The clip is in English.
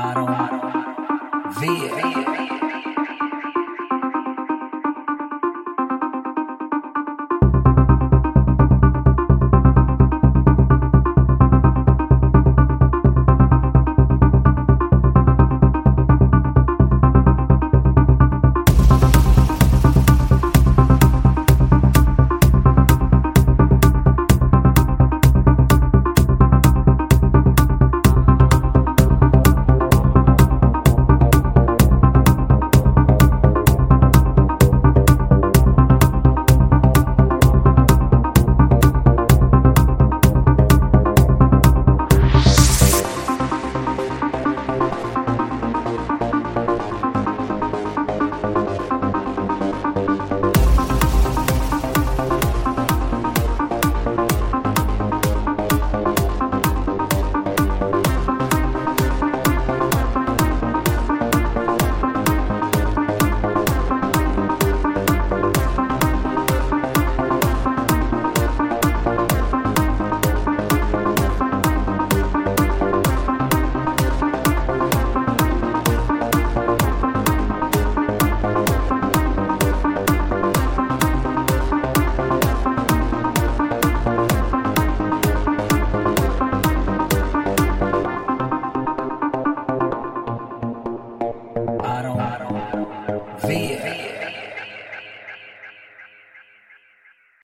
I don't V. Thank you.